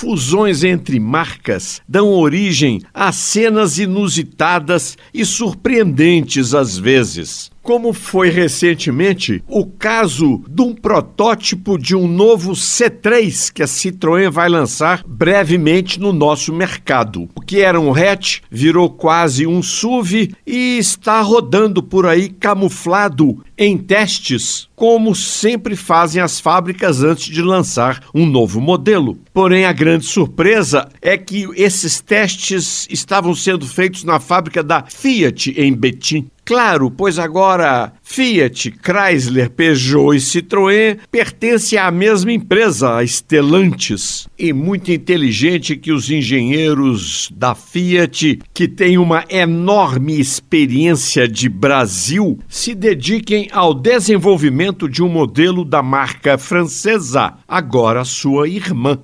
fusões entre marcas dão origem a cenas inusitadas e surpreendentes às vezes como foi recentemente o caso de um protótipo de um novo C3 que a Citroën vai lançar brevemente no nosso mercado. O que era um hatch virou quase um SUV e está rodando por aí camuflado em testes, como sempre fazem as fábricas antes de lançar um novo modelo. Porém, a grande surpresa é que esses testes estavam sendo feitos na fábrica da Fiat em Betim. Claro, pois agora Fiat, Chrysler, Peugeot e Citroën pertencem à mesma empresa, a Stellantis. E muito inteligente que os engenheiros da Fiat, que têm uma enorme experiência de Brasil, se dediquem ao desenvolvimento de um modelo da marca francesa, agora sua irmã.